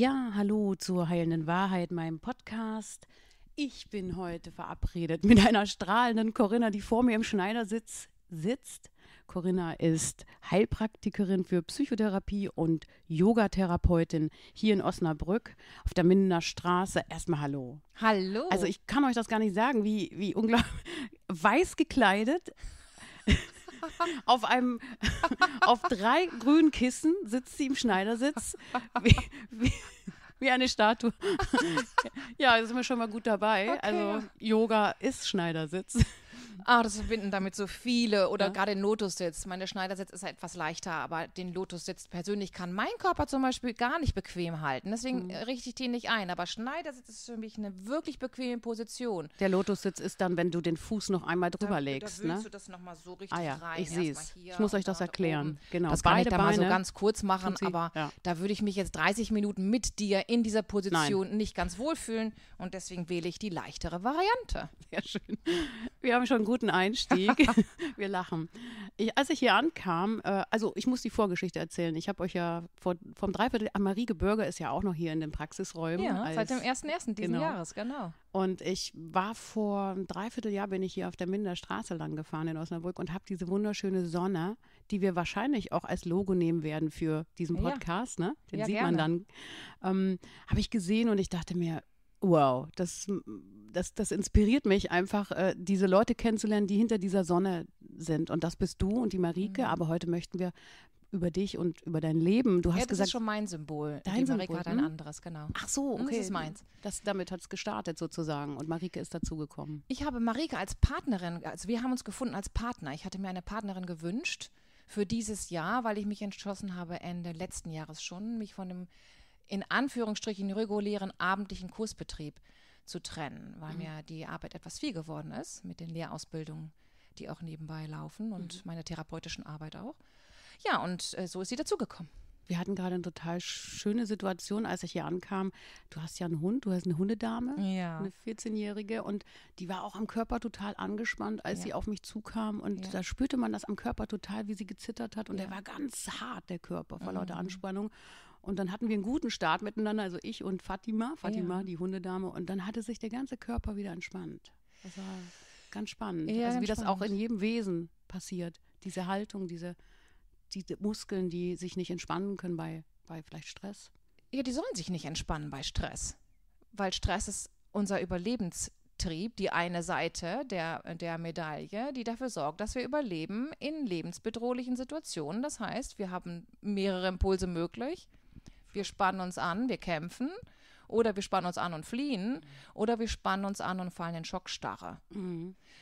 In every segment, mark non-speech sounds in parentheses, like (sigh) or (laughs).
Ja, hallo zur heilenden Wahrheit, meinem Podcast. Ich bin heute verabredet mit einer strahlenden Corinna, die vor mir im Schneidersitz sitzt. Corinna ist Heilpraktikerin für Psychotherapie und Yogatherapeutin hier in Osnabrück auf der Mindener Straße. Erstmal Hallo. Hallo. Also ich kann euch das gar nicht sagen, wie, wie unglaublich (laughs) weiß gekleidet. Auf einem, (laughs) auf drei grünen Kissen sitzt sie im Schneidersitz, wie, wie, wie eine Statue. ja, da sind wir schon mal gut dabei. Okay. Also Yoga ist Schneidersitz. Ah, das verbinden damit so viele oder Ja. gerade den Lotussitz. Meine Schneidersitz ist etwas leichter, aber den Lotussitz persönlich kann mein Körper zum Beispiel gar nicht bequem halten. Deswegen Mhm. richte ich den nicht ein. Aber Schneidersitz ist für mich eine wirklich bequeme Position. Der Lotussitz ist dann, wenn du den Fuß noch einmal drüber da, legst. Da willst ne? du das nochmal so richtig Ah ja, rein. ich sehe es. Ich muss euch das da erklären. oben. Genau, Das kann beide ich dann mal so ganz kurz machen, sie, aber ja. da würde ich mich jetzt 30 Minuten mit dir in dieser Position nicht ganz wohlfühlen und deswegen wähle ich die leichtere Variante. Sehr schön. Wir haben schon guten Einstieg. (laughs) Wir lachen. Ich, als ich hier ankam, äh, also ich muss die Vorgeschichte erzählen. Ich habe euch ja vor, vom Dreiviertel, Marie Gebürger ist ja auch noch hier in den Praxisräumen. Ja, als, seit dem 1.1. diesen genau. Jahres, genau. Und ich war vor einem Dreivierteljahr, bin ich hier auf der Minder Straße lang gefahren in Osnabrück und habe diese wunderschöne Sonne, die wir wahrscheinlich auch als Logo nehmen werden für diesen Ja. Podcast, ne? Den Ja, sieht man dann, ähm, habe ich gesehen und ich dachte mir, wow, das, das, das inspiriert mich einfach, äh, diese Leute kennenzulernen, die hinter dieser Sonne sind. Und das bist du und die Marike, Mhm. aber heute möchten wir über dich und über dein Leben. Du hast ja, das gesagt, ist schon mein Symbol. Dein die Marika Symbol, hat ein hm? anderes, genau. ach so, Hm, das okay. ist meins. Das, damit hat es gestartet sozusagen und Marike ist dazugekommen. Ich habe Marika als Partnerin, also wir haben uns gefunden als Partner. Ich hatte mir eine Partnerin gewünscht für dieses Jahr, weil ich mich entschlossen habe, Ende letzten Jahres schon, mich von dem in Anführungsstrichen regulären abendlichen Kursbetrieb zu trennen, weil mir die Arbeit etwas viel geworden ist mit den Lehrausbildungen, die auch nebenbei laufen und meiner therapeutischen Arbeit auch. Ja, und äh, so ist sie dazugekommen. Wir hatten gerade eine total schöne Situation, als ich hier ankam. Du hast ja einen Hund, du hast eine Hundedame, Ja. eine 14-Jährige und die war auch am Körper total angespannt, als Ja. sie auf mich zukam und Ja. da spürte man das am Körper total, wie sie gezittert hat und der. Mhm. war ganz hart, der Körper, vor lauter Anspannung. Und dann hatten wir einen guten Start miteinander, also ich und Fatima, Fatima, Ja. die Hundedame und dann hatte sich der ganze Körper wieder entspannt. Das war ganz spannend. Ja, also wie das auch in jedem Wesen passiert, diese Haltung, diese diese Muskeln, die sich nicht entspannen können bei, bei vielleicht Stress. Ja, die sollen sich nicht entspannen bei Stress. Weil Stress ist unser Überlebenstrieb, die eine Seite der, der Medaille, die dafür sorgt, dass wir überleben in lebensbedrohlichen Situationen. Das heißt, wir haben mehrere Impulse möglich. Wir spannen uns an, wir kämpfen. Oder wir spannen uns an und fliehen. Oder wir spannen uns an und fallen in Schockstarre.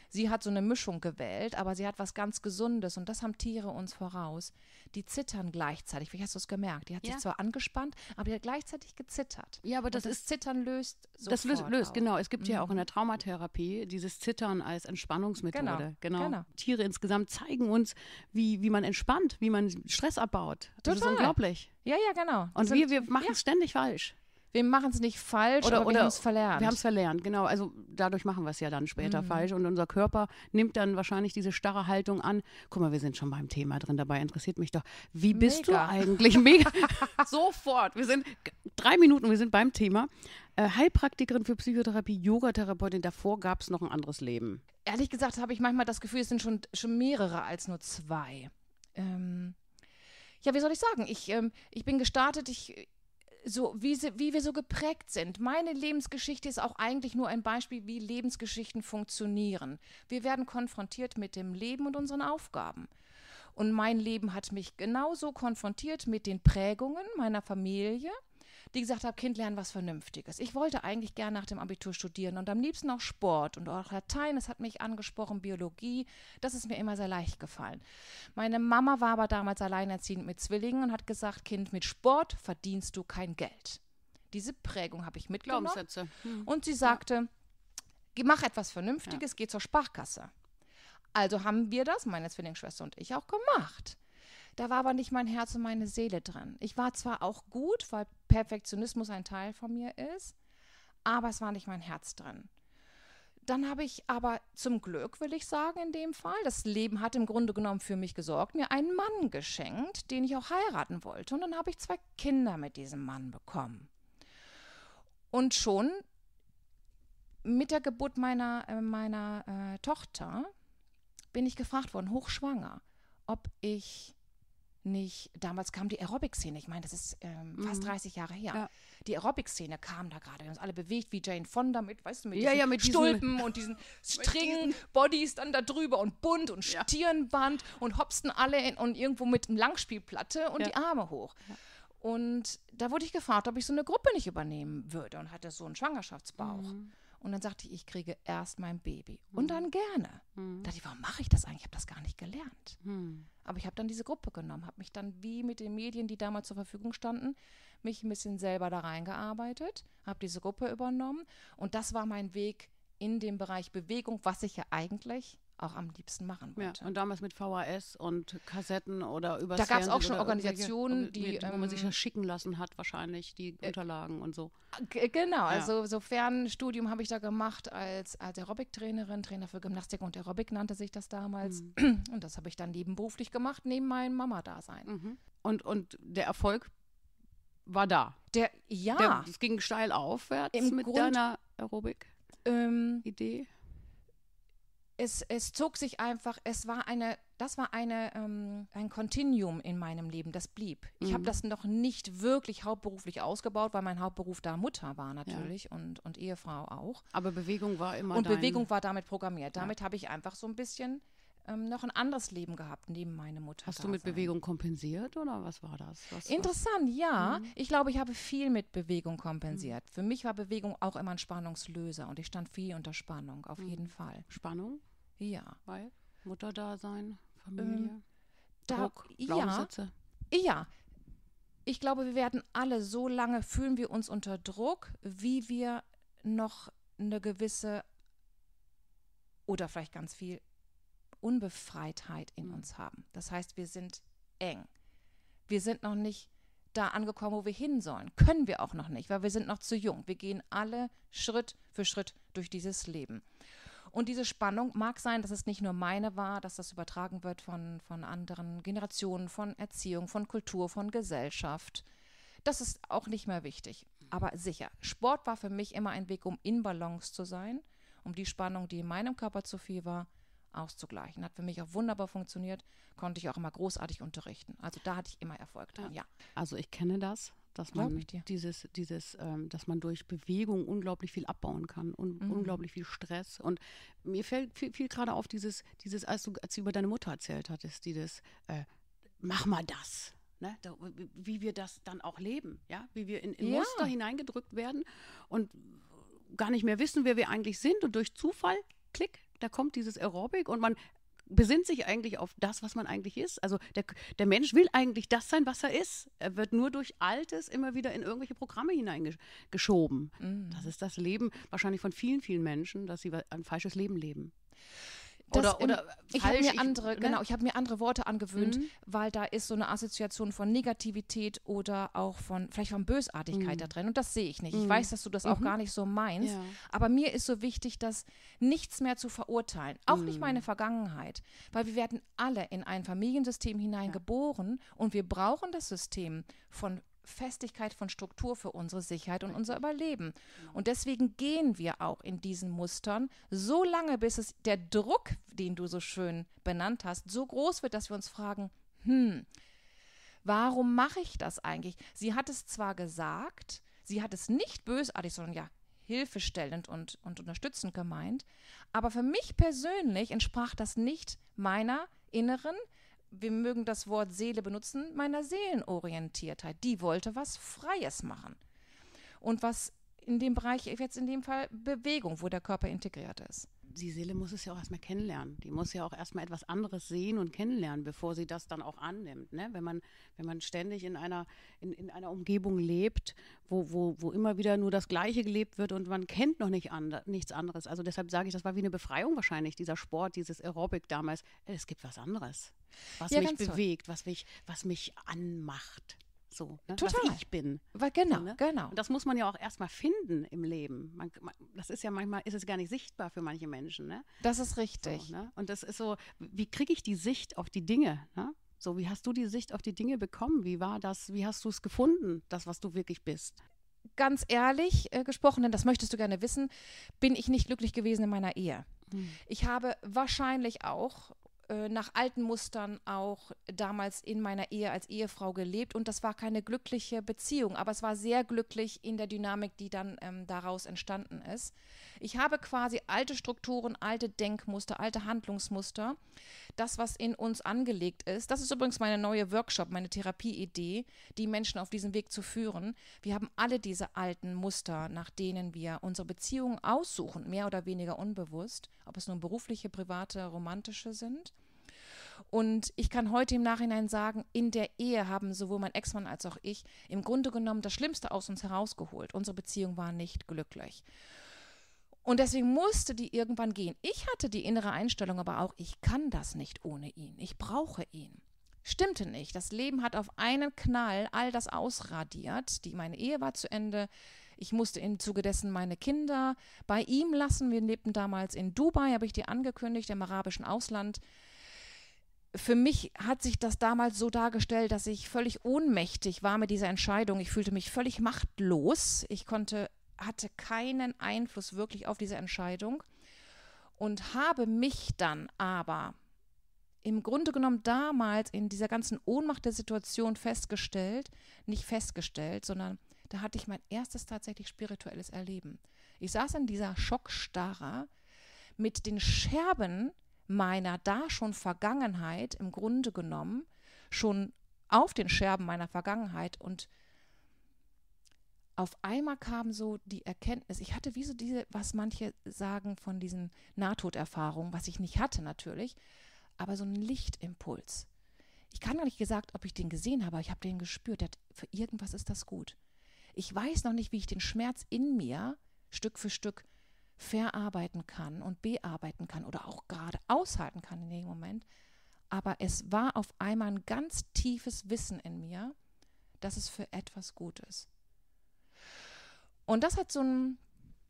Sie hat so eine Mischung gewählt, aber sie hat was ganz Gesundes und das haben Tiere uns voraus. Die zittern gleichzeitig. Wie hast du es gemerkt? Die hat Ja. sich zwar angespannt, aber die hat gleichzeitig gezittert. Ja, aber das und ist- Zittern löst sofort Das löst, löst genau. Es gibt ja auch in der Traumatherapie dieses Zittern als Entspannungsmethode. Genau, genau. Tiere insgesamt zeigen uns, wie, wie man entspannt, wie man Stress abbaut. Das ist Total. unglaublich. Ja, ja, genau. Und wir, wir machen es ständig falsch. Wir machen es nicht falsch, Oder, aber wir oder haben es verlernt. Wir haben es verlernt, genau. Also dadurch machen wir es ja dann später Mhm. falsch. Und unser Körper nimmt dann wahrscheinlich diese starre Haltung an. Guck mal, wir sind schon beim Thema drin. Dabei interessiert mich doch, wie bist Mega. du eigentlich? Mega. (laughs) (laughs) Sofort. Wir sind drei Minuten, wir sind beim Thema. Äh, Heilpraktikerin für Psychotherapie, Yogatherapeutin. Davor gab es noch ein anderes Leben. Ehrlich gesagt habe ich manchmal das Gefühl, es sind schon, schon mehrere als nur zwei. Ähm, ja, wie soll ich sagen? Ich, ähm, ich bin gestartet, ich, so wie, sie, wie wir so geprägt sind. Meine Lebensgeschichte ist auch eigentlich nur ein Beispiel, wie Lebensgeschichten funktionieren. Wir werden konfrontiert mit dem Leben und unseren Aufgaben. Und mein Leben hat mich genauso konfrontiert mit den Prägungen meiner Familie, die gesagt hat, Kind, lern was Vernünftiges. Ich wollte eigentlich gern nach dem Abitur studieren und am liebsten auch Sport und auch Latein, das hat mich angesprochen, Biologie, das ist mir immer sehr leicht gefallen. Meine Mama war aber damals alleinerziehend mit Zwillingen und hat gesagt, Kind, mit Sport verdienst du kein Geld. Diese Prägung habe ich mitgenommen. Glaubenssätze. Hm. Und sie sagte, "Geh, mach etwas Vernünftiges, geh zur Sparkasse. Also haben wir das, meine Zwillingsschwester und ich, auch gemacht. Da war aber nicht mein Herz und meine Seele drin. Ich war zwar auch gut, weil Perfektionismus ein Teil von mir ist, aber es war nicht mein Herz drin. Dann habe ich aber zum Glück, will ich sagen, in dem Fall, das Leben hat im Grunde genommen für mich gesorgt, mir einen Mann geschenkt, den ich auch heiraten wollte. Und dann habe ich zwei Kinder mit diesem Mann bekommen. Und schon mit der Geburt meiner, äh, meiner äh, Tochter bin ich gefragt worden, hochschwanger, ob ich nicht, damals kam die Aerobic-Szene, ich meine, das ist ähm, fast 30 Jahre her. Ja. Die Aerobic-Szene kam da gerade, wir haben uns alle bewegt wie Jane Fonda mit, weißt du, mit Ja, diesen ja, mit diesen- Stulpen und diesen (laughs) Stringen, Bodies dann da drüber und bunt und. Stirnband und hopsten alle in, und irgendwo mit einer Langspielplatte und die Arme hoch. Und da wurde ich gefragt, ob ich so eine Gruppe nicht übernehmen würde und hatte so einen Schwangerschaftsbauch. Mhm. Und dann sagte ich, ich kriege erst mein Baby. Und dann gerne. Mhm. Da dachte ich, warum mache ich das eigentlich? Ich habe das gar nicht gelernt. Aber ich habe dann diese Gruppe genommen, habe mich dann wie mit den Medien, die damals zur Verfügung standen, mich ein bisschen selber da reingearbeitet, habe diese Gruppe übernommen. Und das war mein Weg in dem Bereich Bewegung, was ich ja eigentlich auch am liebsten machen Ja, wollte. und damals mit VHS und Kassetten oder über Da gab's auch schon Organisationen, die, wo man sich ähm, das schicken lassen hat, wahrscheinlich die Unterlagen und so. G genau, also so Fernstudium habe ich da gemacht als, als Aerobic-Trainerin, Trainer für Gymnastik und Aerobic nannte sich das damals. (clears throat) Und das habe ich dann nebenberuflich gemacht, neben meinem Mama-Dasein. Mhm. Und, und der Erfolg war da. Der, ja, Der, es ging steil aufwärts Im mit Grund- deiner Aerobic-Idee. ähm, es, es zog sich einfach, es war eine, das war eine, ähm, ein Continuum in meinem Leben, das blieb. Ich habe Mhm. das noch nicht wirklich hauptberuflich ausgebaut, weil mein Hauptberuf da Mutter war natürlich und, und Ehefrau auch. Aber Bewegung war immer Und dein, Bewegung war damit programmiert. Damit habe ich einfach so ein bisschen ähm, noch ein anderes Leben gehabt, neben meine Mutter. Hast du mit Bewegung kompensiert oder was war das? Was, Interessant, ja. Mhm. Ich glaube, ich habe viel mit Bewegung kompensiert. Für mich war Bewegung auch immer ein Spannungslöser und ich stand viel unter Spannung, auf Mhm. jeden Fall. Was, Spannung, Ja. weil Mutterdasein, Familie, Ähm, Da, Druck, ja, Glaubenssätze. ja. Ich glaube, wir werden alle so lange fühlen wir uns unter Druck, wie wir noch eine gewisse oder vielleicht ganz viel Unbefreitheit in Mhm. uns haben. Das heißt, wir sind eng. Wir sind noch nicht da angekommen, wo wir hin sollen. Können wir auch noch nicht, weil wir sind noch zu jung. Wir gehen alle Schritt für Schritt durch dieses Leben. Und diese Spannung mag sein, dass es nicht nur meine war, dass das übertragen wird von, von anderen Generationen, von Erziehung, von Kultur, von Gesellschaft. Das ist auch nicht mehr wichtig. Aber sicher, Sport war für mich immer ein Weg, um in Balance zu sein, um die Spannung, die in meinem Körper zu viel war, auszugleichen. Hat für mich auch wunderbar funktioniert, konnte ich auch immer großartig unterrichten. Also da hatte ich immer Erfolg dran, ja. Also ich kenne das, dass man ich dir. dieses, dieses, ähm, dass man durch Bewegung unglaublich viel abbauen kann und Mhm. unglaublich viel Stress. Und mir fällt viel, viel gerade auf dieses, dieses, als du, als du über deine Mutter erzählt hattest, dieses, äh, mach mal das. Ne? Da, wie wir das dann auch leben, ja, wie wir in, in Ja. Muster hineingedrückt werden und gar nicht mehr wissen, wer wir eigentlich sind und durch Zufall, klick, da kommt dieses Aerobic und man besinnt sich eigentlich auf das, was man eigentlich ist. Also der, der Mensch will eigentlich das sein, was er ist. Er wird nur durch Altes immer wieder in irgendwelche Programme hineingeschoben. Mhm. Das ist das Leben wahrscheinlich von vielen, vielen Menschen, dass sie ein falsches Leben leben. Das oder im- oder Ich habe mir andere, ne? genau, ich habe mir andere Worte angewöhnt, Mhm. weil da ist so eine Assoziation von Negativität oder auch von vielleicht von Bösartigkeit Mhm. da drin. Und das sehe ich nicht. Ich Mhm. weiß, dass du das auch Mhm. gar nicht so meinst. Ja. Aber mir ist so wichtig, dass nichts mehr zu verurteilen, auch nicht Mhm. meine Vergangenheit, weil wir werden alle in ein Familiensystem hineingeboren und wir brauchen das System von Festigkeit von Struktur für unsere Sicherheit und unser Überleben. Und deswegen gehen wir auch in diesen Mustern so lange, bis es der Druck, den du so schön benannt hast, so groß wird, dass wir uns fragen, hm, warum mache ich das eigentlich? Sie hat es zwar gesagt, sie hat es nicht bösartig, sondern ja hilfestellend und, und unterstützend gemeint, aber für mich persönlich entsprach das nicht meiner inneren, wir mögen das Wort Seele benutzen, meiner Seelenorientiertheit. Die wollte was Freies machen. Und was in dem Bereich, jetzt in dem Fall Bewegung, wo der Körper integriert ist. Die Seele muss es ja auch erstmal kennenlernen. Die muss ja auch erstmal etwas anderes sehen und kennenlernen, bevor sie das dann auch annimmt. Ne? Wenn, man, wenn man ständig in einer, in, in einer Umgebung lebt, wo, wo, wo immer wieder nur das Gleiche gelebt wird und man kennt noch nicht ander, nichts anderes. Also deshalb sage ich, das war wie eine Befreiung wahrscheinlich, dieser Sport, dieses Aerobic damals. Es gibt was anderes, was Ja, mich toll. bewegt, was mich, was mich anmacht. So, ne? Total. was ich bin. Weil genau, ne? genau. Und das muss man ja auch erstmal finden im Leben. Man, man, das ist ja manchmal, ist es gar nicht sichtbar für manche Menschen. Ne? Das ist richtig. So, ne? Und das ist so, wie kriege ich die Sicht auf die Dinge? Ne? So, wie hast du die Sicht auf die Dinge bekommen? Wie war das? Wie hast du es gefunden, das, was du wirklich bist? ganz ehrlich äh, gesprochen, denn das möchtest du gerne wissen, bin ich nicht glücklich gewesen in meiner Ehe. Mhm. Ich habe wahrscheinlich auch äh, nach alten Mustern auch damals in meiner Ehe als Ehefrau gelebt und das war keine glückliche Beziehung, aber es war sehr glücklich in der Dynamik, die dann ähm, daraus entstanden ist. Ich habe quasi alte Strukturen, alte Denkmuster, alte Handlungsmuster, das, was in uns angelegt ist. Das ist übrigens meine neue Workshop, meine Therapieidee, die Menschen auf diesen Weg zu führen. Wir haben alle diese alten Muster, nach denen wir unsere Beziehungen aussuchen, mehr oder weniger unbewusst, ob es nun berufliche, private, romantische sind. Und ich kann heute im Nachhinein sagen, in der Ehe haben sowohl mein Ex-Mann als auch ich im Grunde genommen das Schlimmste aus uns herausgeholt. Unsere Beziehung war nicht glücklich. Und deswegen musste die irgendwann gehen. Ich hatte die innere Einstellung aber auch, ich kann das nicht ohne ihn. Ich brauche ihn. Stimmte nicht. Das Leben hat auf einen Knall all das ausradiert. Die, meine Ehe war zu Ende. Ich musste im Zuge dessen meine Kinder bei ihm lassen. Wir lebten damals in Dubai, habe ich dir angekündigt, im arabischen Ausland. Für mich hat sich das damals so dargestellt, dass ich völlig ohnmächtig war mit dieser Entscheidung. Ich fühlte mich völlig machtlos. Ich konnte hatte keinen Einfluss wirklich auf diese Entscheidung und habe mich dann aber im Grunde genommen damals in dieser ganzen Ohnmacht der Situation festgestellt, nicht festgestellt, sondern da hatte ich mein erstes tatsächlich spirituelles Erleben. Ich saß in dieser Schockstarre mit den Scherben meiner da schon Vergangenheit im Grunde genommen, schon auf den Scherben meiner Vergangenheit und auf einmal kam so die Erkenntnis, ich hatte wie so diese, was manche sagen von diesen Nahtoderfahrungen, was ich nicht hatte natürlich, aber so ein Lichtimpuls. Ich kann gar nicht gesagt, ob ich den gesehen habe, aber ich habe den gespürt. Für irgendwas ist das gut. Ich weiß noch nicht, wie ich den Schmerz in mir Stück für Stück verarbeiten kann und bearbeiten kann oder auch gerade aushalten kann in dem Moment. Aber es war auf einmal ein ganz tiefes Wissen in mir, dass es für etwas gut ist. Und das hat so ein.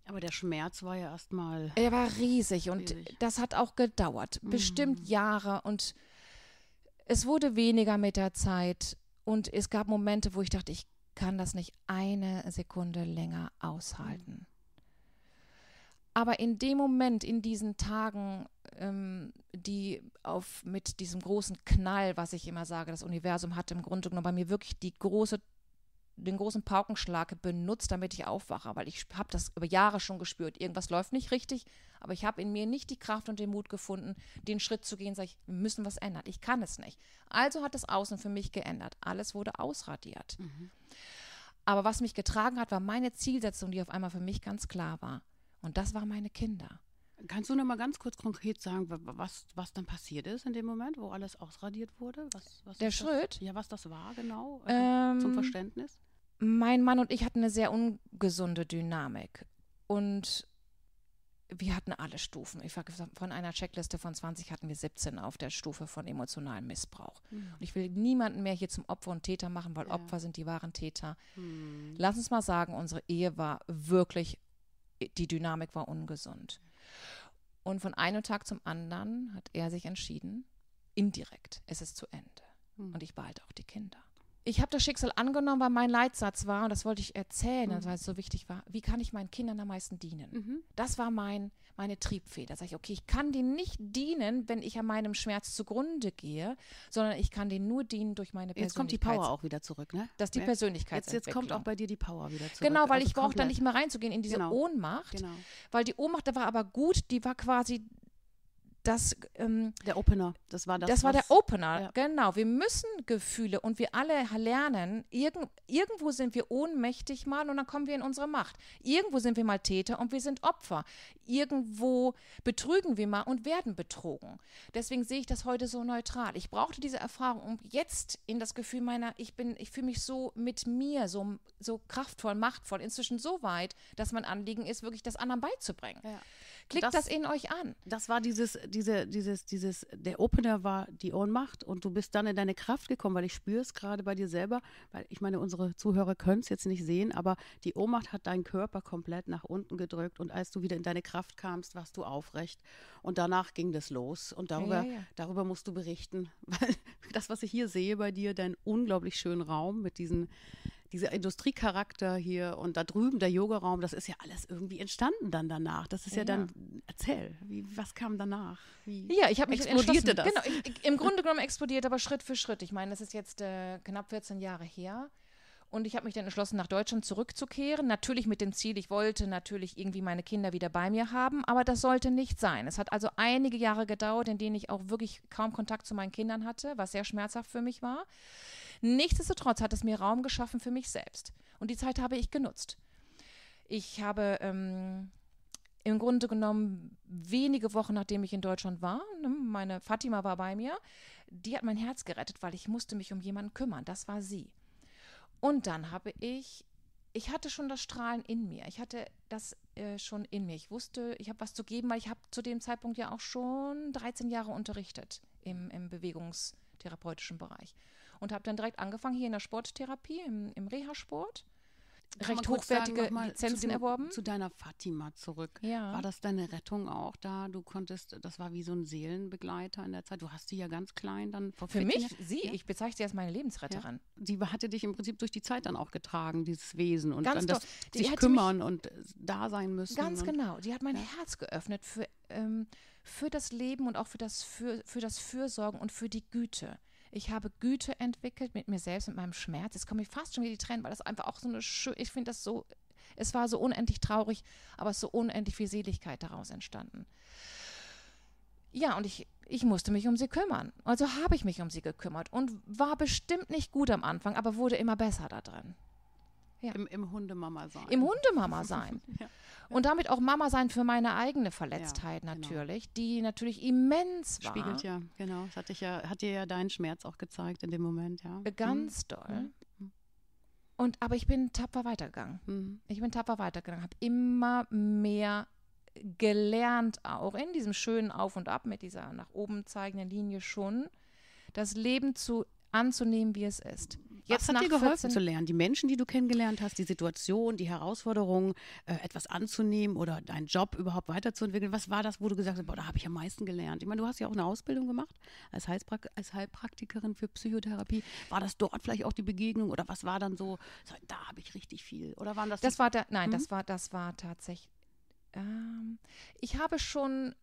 Aber der Schmerz war ja erstmal. Er war riesig und riesig. das hat auch gedauert. Mhm. Bestimmt Jahre und es wurde weniger mit der Zeit. Und es gab Momente, wo ich dachte, ich kann das nicht eine Sekunde länger aushalten. Aber in dem Moment, in diesen Tagen, ähm, die auf mit diesem großen Knall, was ich immer sage, das Universum hatte im Grunde genommen bei mir wirklich die große den großen Paukenschlag benutzt, damit ich aufwache, weil ich habe das über Jahre schon gespürt. Irgendwas läuft nicht richtig, aber ich habe in mir nicht die Kraft und den Mut gefunden, den Schritt zu gehen, sage ich, wir müssen was ändern. Ich kann es nicht. Also hat das Außen für mich geändert. Alles wurde ausradiert. Mhm. Aber was mich getragen hat, war meine Zielsetzung, die auf einmal für mich ganz klar war. Und das waren meine Kinder. Kannst du noch mal ganz kurz konkret sagen, was, was dann passiert ist in dem Moment, wo alles ausradiert wurde? Was, was Der Schritt? Das? Ja, was das war genau, also Ähm, zum Verständnis. Mein Mann und ich hatten eine sehr ungesunde Dynamik. Und wir hatten alle Stufen. Ich war von einer Checkliste von 20 hatten wir 17 auf der Stufe von emotionalem Missbrauch. Mhm. Und ich will niemanden mehr hier zum Opfer und Täter machen, weil Ja. Opfer sind die wahren Täter. Hm. Lass uns mal sagen, unsere Ehe war wirklich, die Dynamik war ungesund. Und von einem Tag zum anderen hat er sich entschieden, indirekt, es ist zu Ende. Hm. Und ich behalte auch die Kinder. Ich habe das Schicksal angenommen, weil mein Leitsatz war, und das wollte ich erzählen, Mhm. weil es so wichtig war, wie kann ich meinen Kindern am meisten dienen? Mhm. Das war mein, meine Triebfeder. Sag ich, okay, ich kann denen nicht dienen, wenn ich an meinem Schmerz zugrunde gehe, sondern ich kann denen nur dienen durch meine Persönlichkeit. Jetzt kommt die Power auch wieder zurück, ne? Das ist die. Persönlichkeit. Jetzt, jetzt kommt auch bei dir die Power wieder zurück. Genau, weil Also ich brauche da nicht mehr reinzugehen in diese Genau. Ohnmacht, Genau. weil die Ohnmacht, da war aber gut, die war quasi das, ähm, Der Opener, das war das. das, war der Opener, ja. genau. Wir müssen Gefühle und wir alle lernen, irgend, irgendwo sind wir ohnmächtig mal und dann kommen wir in unsere Macht. Irgendwo sind wir mal Täter und wir sind Opfer. Irgendwo betrügen wir mal und werden betrogen. Deswegen sehe ich das heute so neutral. Ich brauchte diese Erfahrung, um jetzt in das Gefühl meiner, ich bin, ich fühle mich so mit mir, so, so kraftvoll, machtvoll, inzwischen so weit, dass mein Anliegen ist, wirklich das anderen beizubringen. Ja. Klickt Das- das, in euch an. Das war dieses, diese, dieses, dieses, der Opener war die Ohnmacht und du bist dann in deine Kraft gekommen, weil ich spüre es gerade bei dir selber, weil ich meine, unsere Zuhörer können es jetzt nicht sehen, aber die Ohnmacht hat deinen Körper komplett nach unten gedrückt und als du wieder in deine Kraft kamst, warst du aufrecht und danach ging das los und darüber, ja, ja. darüber musst du berichten, (laughs) weil das, was ich hier sehe bei dir, dein unglaublich schönen Raum mit diesen dieser Industriecharakter hier und da drüben der Yogaraum, das ist ja alles irgendwie entstanden dann danach. Das ist ja, ja dann, erzähl, wie, was kam danach? Wie ja, ich habe mich explodierte das? Genau, ich, im Grunde genommen explodiert, aber Schritt für Schritt. Ich meine, das ist jetzt äh, knapp 14 Jahre her. Und ich habe mich dann entschlossen, nach Deutschland zurückzukehren. Natürlich mit dem Ziel, ich wollte natürlich irgendwie meine Kinder wieder bei mir haben, aber das sollte nicht sein. Es hat also einige Jahre gedauert, in denen ich auch wirklich kaum Kontakt zu meinen Kindern hatte, was sehr schmerzhaft für mich war. Nichtsdestotrotz hat es mir Raum geschaffen für mich selbst. Und die Zeit habe ich genutzt. Ich habe ähm, im Grunde genommen wenige Wochen, nachdem ich in Deutschland war, ne, meine Fatima war bei mir, die hat mein Herz gerettet, weil ich musste mich um jemanden kümmern. Das war sie. Und dann habe ich, ich hatte schon das Strahlen in mir. Ich hatte das äh, schon in mir. Ich wusste, ich habe was zu geben, weil ich habe zu dem Zeitpunkt ja auch schon 13 Jahre unterrichtet im, im bewegungstherapeutischen Bereich und habe dann direkt angefangen hier in der Sporttherapie, im, im Reha-Sport. Recht hochwertige sagen, Lizenzen zu dem, erworben. Zu deiner Fatima zurück. Ja. War das deine Rettung auch da? Du konntest, das war wie so ein Seelenbegleiter in der Zeit. Du hast sie ja ganz klein dann vor Für mich, Jahren. sie, ja? ich bezeichne sie als meine Lebensretterin. Ja. Sie hatte dich im Prinzip durch die Zeit dann auch getragen, dieses Wesen und ganz dann das sich kümmern und da sein müssen. Ganz genau. Die hat mein Herz geöffnet für, ähm, für das Leben und auch für das, für, für das Fürsorgen und für die Güte. Ich habe Güte entwickelt mit mir selbst, mit meinem Schmerz. Jetzt komme ich fast schon wieder die Tränen, weil das einfach auch so eine schöne, ich finde das so, es war so unendlich traurig, aber es ist so unendlich viel Seligkeit daraus entstanden. Ja, und ich, ich musste mich um sie kümmern. Also habe ich mich um sie gekümmert und war bestimmt nicht gut am Anfang, aber wurde immer besser da drin. Ja. Im, Im Hundemama sein. Im Hundemama sein. (laughs) ja. Und damit auch Mama sein für meine eigene Verletztheit ja, genau. natürlich, die natürlich immens war. Spiegelt ja, genau. Das hat, dich ja, hat dir ja deinen Schmerz auch gezeigt in dem Moment, ja. Äh, ganz mhm. doll. Mhm. Und aber ich bin tapfer weitergegangen. Mhm. Ich bin tapfer weitergegangen, habe immer mehr gelernt, auch in diesem schönen Auf und Ab mit dieser nach oben zeigenden Linie schon, das Leben zu anzunehmen, wie es ist. Jetzt Was hat dir geholfen zu lernen? Die Menschen, die du kennengelernt hast, die Situation, die Herausforderungen, äh, etwas anzunehmen oder deinen Job überhaupt weiterzuentwickeln. Was war das, wo du gesagt hast, boah, da habe ich am meisten gelernt? Ich meine, du hast ja auch eine Ausbildung gemacht als, Heilprak als Heilpraktikerin für Psychotherapie. War das dort vielleicht auch die Begegnung oder was war dann so, da habe ich richtig viel? Oder waren das Das war da, nein, mhm. das war das war tatsächlich ähm, ich habe schon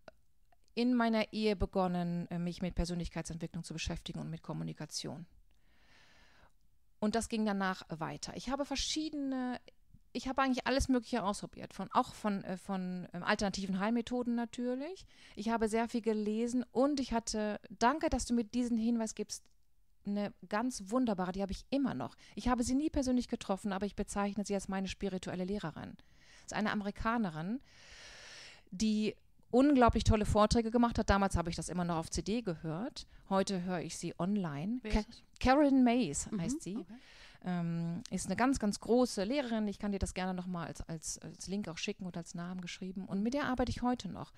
in meiner Ehe begonnen, äh, mich mit Persönlichkeitsentwicklung zu beschäftigen und mit Kommunikation. Und das ging danach weiter. Ich habe verschiedene, ich habe eigentlich alles Mögliche ausprobiert, von, auch von, äh, von ähm, alternativen Heilmethoden natürlich. Ich habe sehr viel gelesen und ich hatte, danke, dass du mir diesen Hinweis gibst, eine ganz wunderbare, die habe ich immer noch. Ich habe sie nie persönlich getroffen, aber ich bezeichne sie als meine spirituelle Lehrerin. Das ist eine Amerikanerin, die unglaublich tolle Vorträge gemacht hat. Damals habe ich das immer noch auf CD gehört. Heute höre ich sie online. Ka Carolyn Mays mhm, heißt sie. Okay. Ähm, ist eine ganz, ganz große Lehrerin. Ich kann dir das gerne nochmal als, als, als Link auch schicken und als Namen geschrieben. Und mit der arbeite ich heute noch.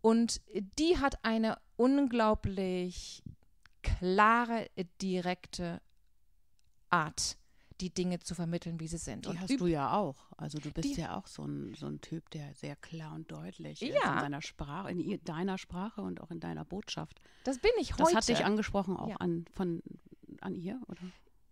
Und die hat eine unglaublich klare, direkte Art die Dinge zu vermitteln, wie sie sind. Die und hast du ja auch. Also du bist ja auch so ein, so ein Typ, der sehr klar und deutlich ja. ist in deiner Sprache, in deiner Sprache und auch in deiner Botschaft. Das bin ich heute. Das hat dich angesprochen auch ja. an, von, an ihr, oder?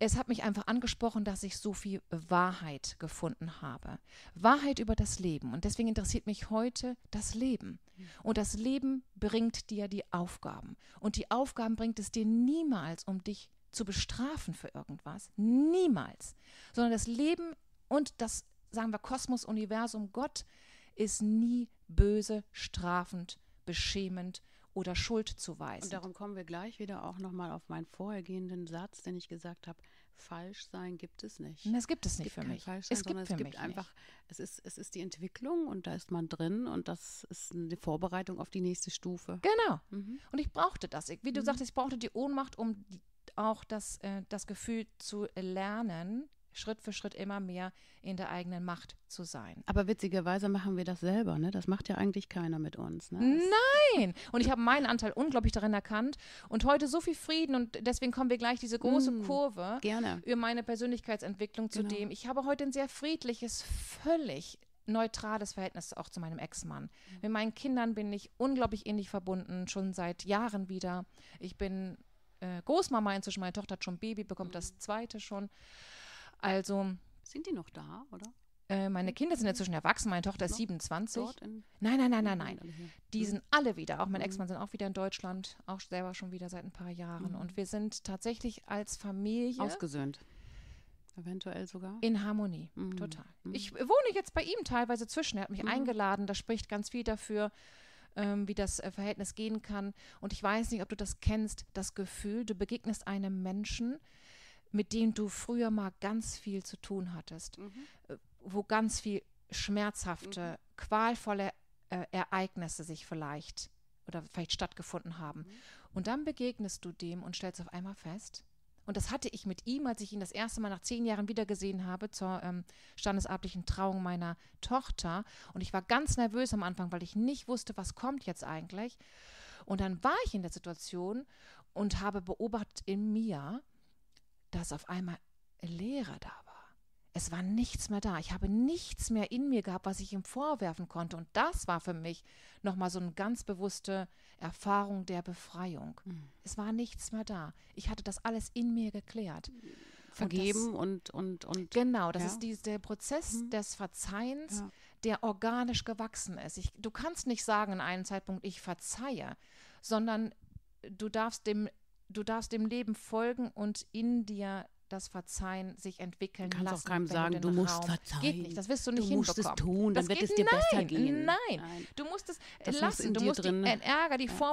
es hat mich einfach angesprochen, dass ich so viel Wahrheit gefunden habe. Wahrheit über das Leben. Und deswegen interessiert mich heute das Leben. Und das Leben bringt dir die Aufgaben. Und die Aufgaben bringt es dir niemals, um dich zu bestrafen für irgendwas. Niemals. Sondern das Leben und das, sagen wir, Kosmos, Universum, Gott ist nie böse, strafend, beschämend oder Schuld zuweisen. Und darum kommen wir gleich wieder auch nochmal auf meinen vorhergehenden Satz, den ich gesagt habe. Falsch sein gibt es nicht. Das gibt es nicht es gibt für mich. Sein, es gibt, es gibt einfach, es ist, es ist die Entwicklung und da ist man drin und das ist eine Vorbereitung auf die nächste Stufe. Genau. Mhm. Und ich brauchte das. Wie du mhm. sagst, ich brauchte die Ohnmacht, um auch das, äh, das Gefühl zu lernen, Schritt für Schritt immer mehr in der eigenen Macht zu sein. Aber witzigerweise machen wir das selber, ne? Das macht ja eigentlich keiner mit uns. Ne? Nein! Und ich habe meinen Anteil unglaublich darin erkannt und heute so viel Frieden und deswegen kommen wir gleich diese große mm, Kurve gerne. über meine Persönlichkeitsentwicklung zu genau. dem. Ich habe heute ein sehr friedliches, völlig neutrales Verhältnis auch zu meinem Ex-Mann. Mhm. Mit meinen Kindern bin ich unglaublich ähnlich verbunden, schon seit Jahren wieder. Ich bin äh, Großmama inzwischen, meine Tochter hat schon Baby, bekommt das zweite schon. Also, Sind die noch da, oder? äh, meine Kinder sind inzwischen erwachsen, meine Tochter ist Noch 27. Dort in, Nein, nein, nein, nein, nein. Die Mhm. sind alle wieder, auch mein Mhm. Ex-Mann sind auch wieder in Deutschland, auch selber schon wieder seit ein paar Jahren. Mhm. Und wir sind tatsächlich als Familie Ausgesöhnt. Eventuell sogar. in Harmonie. Mhm. Total. Mhm. Ich wohne jetzt bei ihm teilweise zwischen. Er hat mich Mhm. eingeladen. Das spricht ganz viel dafür, ähm, wie das äh, Verhältnis gehen kann. Und ich weiß nicht, ob du das kennst, das Gefühl, du begegnest einem Menschen, mit dem du früher mal ganz viel zu tun hattest, Mhm. wo ganz viel schmerzhafte, qualvolle äh, Ereignisse sich vielleicht oder vielleicht stattgefunden haben. Mhm. Und dann begegnest du dem und stellst auf einmal fest, und das hatte ich mit ihm, als ich ihn das erste Mal nach zehn Jahren wiedergesehen habe, zur ähm, standesartlichen Trauung meiner Tochter. Und ich war ganz nervös am Anfang, weil ich nicht wusste, was kommt jetzt eigentlich. Und dann war ich in der Situation und habe beobachtet in mir, dass auf einmal Leere da war. Es war nichts mehr da. Ich habe nichts mehr in mir gehabt, was ich ihm vorwerfen konnte. Und das war für mich nochmal so eine ganz bewusste Erfahrung der Befreiung. Mhm. Es war nichts mehr da. Ich hatte das alles in mir geklärt. Vergeben und, und, und, Genau, das Ja. ist dies, der Prozess Mhm. des Verzeihens, Ja. der organisch gewachsen ist. Ich, du kannst nicht sagen in einem Zeitpunkt, ich verzeihe, sondern du darfst dem, du darfst dem Leben folgen und in dir das Verzeihen sich entwickeln Du kannst auch lassen. keinem wenn sagen, den du musst Raum- verzeihen. Geht nicht, das wirst du du nicht musst es hinbekommen. tun, dann Das wird es dir besser nein, gehen. Nein, du musst es Das lassen. Du musst drin- den Ärger, die Ja. Vor